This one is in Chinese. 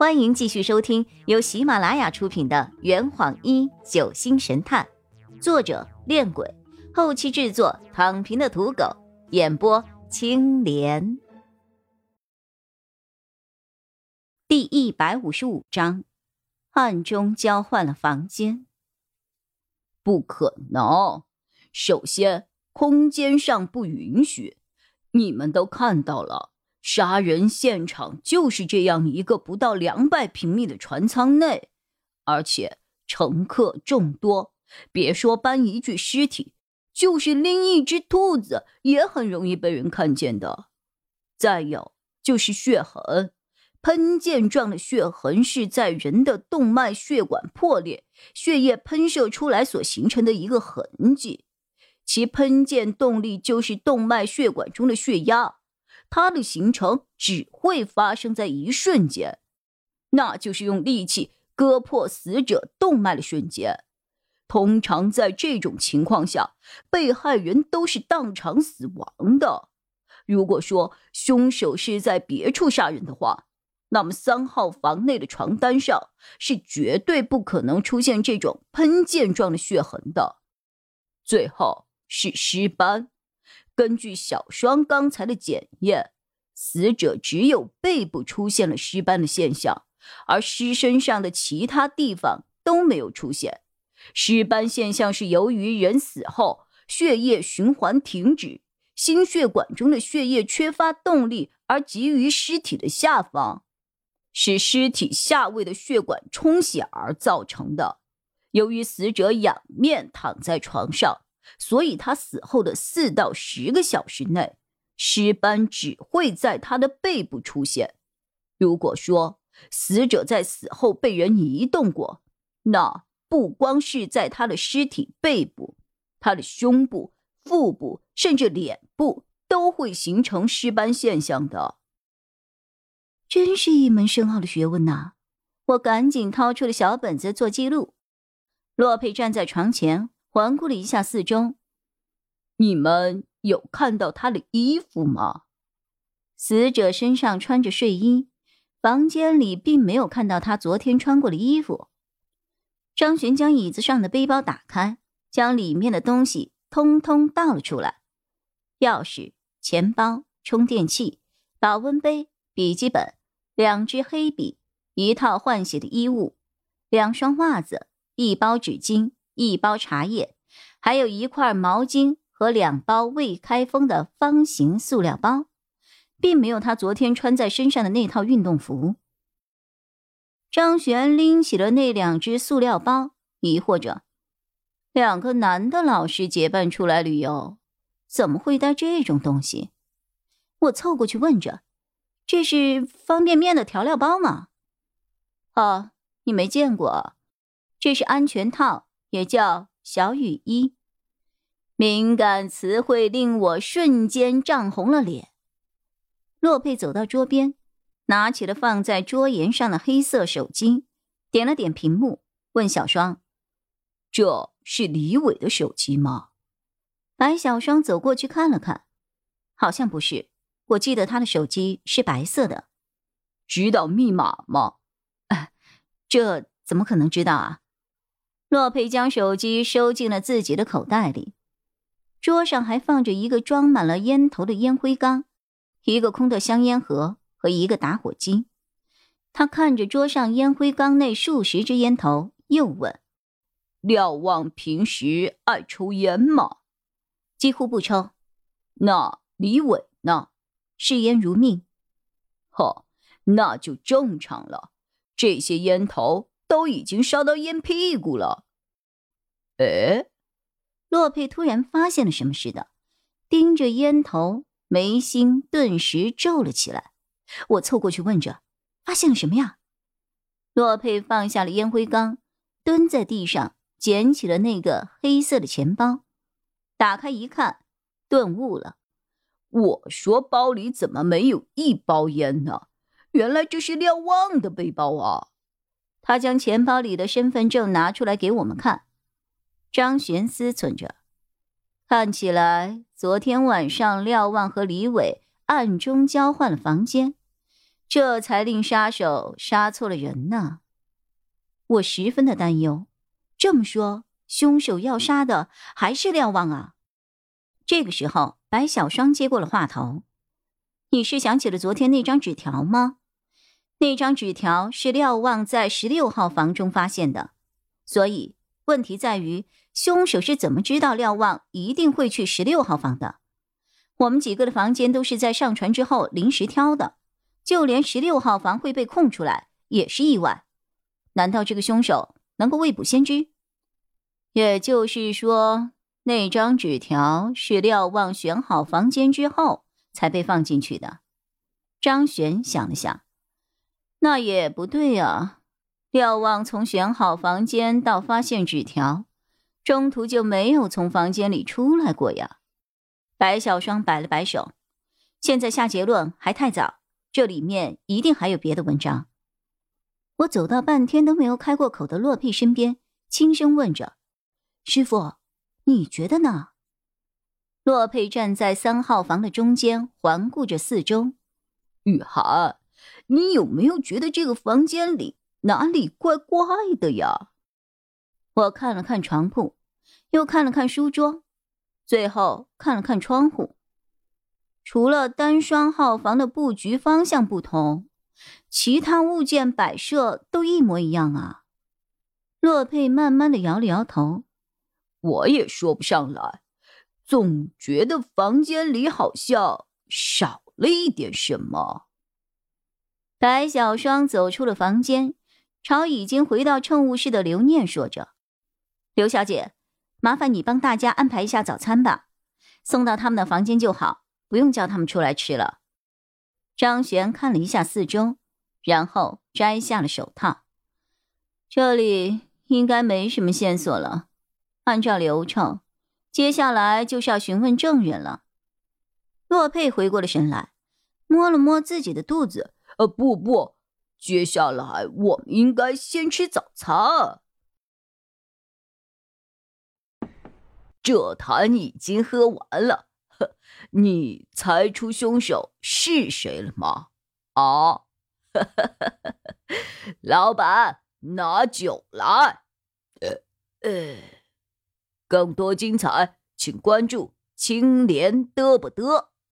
欢迎继续收听由喜马拉雅出品的《圆谎一九星神探》，作者：恋鬼，后期制作：躺平的土狗，演播：青莲。第一百五十五章，暗中交换了房间。不可能！首先，空间上不允许。你们都看到了。杀人现场就是这样一个不到两百平米的船舱内，而且乘客众多。别说搬一具尸体，就是拎一只兔子也很容易被人看见的。再有就是血痕，喷溅状的血痕是在人的动脉血管破裂、血液喷射出来所形成的一个痕迹，其喷溅动力就是动脉血管中的血压。它的形成只会发生在一瞬间，那就是用利器割破死者动脉的瞬间。通常在这种情况下，被害人都是当场死亡的。如果说凶手是在别处杀人的话，那么三号房内的床单上是绝对不可能出现这种喷溅状的血痕的。最后是尸斑。根据小双刚才的检验，死者只有背部出现了尸斑的现象，而尸身上的其他地方都没有出现。尸斑现象是由于人死后血液循环停止，心血管中的血液缺乏动力而集于尸体的下方，使尸体下位的血管充血而造成的。由于死者仰面躺在床上。所以，他死后的四到十个小时内，尸斑只会在他的背部出现。如果说死者在死后被人移动过，那不光是在他的尸体背部，他的胸部、腹部，甚至脸部都会形成尸斑现象的。真是一门深奥的学问呐！我赶紧掏出了小本子做记录。洛佩站在床前。环顾了一下四周，你们有看到他的衣服吗？死者身上穿着睡衣，房间里并没有看到他昨天穿过的衣服。张璇将椅子上的背包打开，将里面的东西通通倒了出来：钥匙、钱包、充电器、保温杯、笔记本、两支黑笔、一套换洗的衣物、两双袜子、一包纸巾。一包茶叶，还有一块毛巾和两包未开封的方形塑料包，并没有他昨天穿在身上的那套运动服。张璇拎起了那两只塑料包，疑惑着：两个男的老师结伴出来旅游，怎么会带这种东西？我凑过去问着：“这是方便面的调料包吗？”“哦，你没见过，这是安全套。”也叫小雨衣，敏感词汇令我瞬间涨红了脸。洛佩走到桌边，拿起了放在桌沿上的黑色手机，点了点屏幕，问小双：“这是李伟的手机吗？”白小双走过去看了看，好像不是。我记得他的手机是白色的。知道密码吗？这怎么可能知道啊？洛佩将手机收进了自己的口袋里，桌上还放着一个装满了烟头的烟灰缸，一个空的香烟盒和一个打火机。他看着桌上烟灰缸内数十支烟头，又问：“廖望平时爱抽烟吗？”“几乎不抽。”“那李伟呢？”“嗜烟如命。”“呵，那就正常了。这些烟头。”都已经烧到烟屁股了。哎，洛佩突然发现了什么似的，盯着烟头，眉心顿时皱了起来。我凑过去问着：“发现了什么呀？”洛佩放下了烟灰缸，蹲在地上捡起了那个黑色的钱包，打开一看，顿悟了。我说：“包里怎么没有一包烟呢？原来这是廖旺的背包啊！”他将钱包里的身份证拿出来给我们看，张璇思忖着，看起来昨天晚上廖望和李伟暗中交换了房间，这才令杀手杀错了人呢。我十分的担忧。这么说，凶手要杀的还是廖望啊？这个时候，白小双接过了话头：“你是想起了昨天那张纸条吗？那张纸条是廖望在十六号房中发现的，所以问题在于，凶手是怎么知道廖望一定会去十六号房的？我们几个的房间都是在上船之后临时挑的，就连十六号房会被空出来也是意外。难道这个凶手能够未卜先知？也就是说。”那张纸条是廖望选好房间之后才被放进去的。张璇想了想，那也不对啊。廖望从选好房间到发现纸条，中途就没有从房间里出来过呀。白小双摆了摆手，现在下结论还太早，这里面一定还有别的文章。我走到半天都没有开过口的洛佩身边，轻声问着：“师傅。”你觉得呢？洛佩站在三号房的中间，环顾着四周。雨涵，你有没有觉得这个房间里哪里怪怪的呀？我看了看床铺，又看了看书桌，最后看了看窗户。除了单双号房的布局方向不同，其他物件摆设都一模一样啊。洛佩慢慢的摇了摇头。我也说不上来，总觉得房间里好像少了一点什么。白小双走出了房间，朝已经回到乘务室的刘念说着：“刘小姐，麻烦你帮大家安排一下早餐吧，送到他们的房间就好，不用叫他们出来吃了。”张璇看了一下四周，然后摘下了手套。这里应该没什么线索了。按照流程，接下来就是要询问证人了。洛佩回过了神来，摸了摸自己的肚子。呃，不不，接下来我们应该先吃早餐。这坛已经喝完了，呵，你猜出凶手是谁了吗？啊，老板，拿酒来。呃呃。更多精彩，请关注青莲嘚不嘚。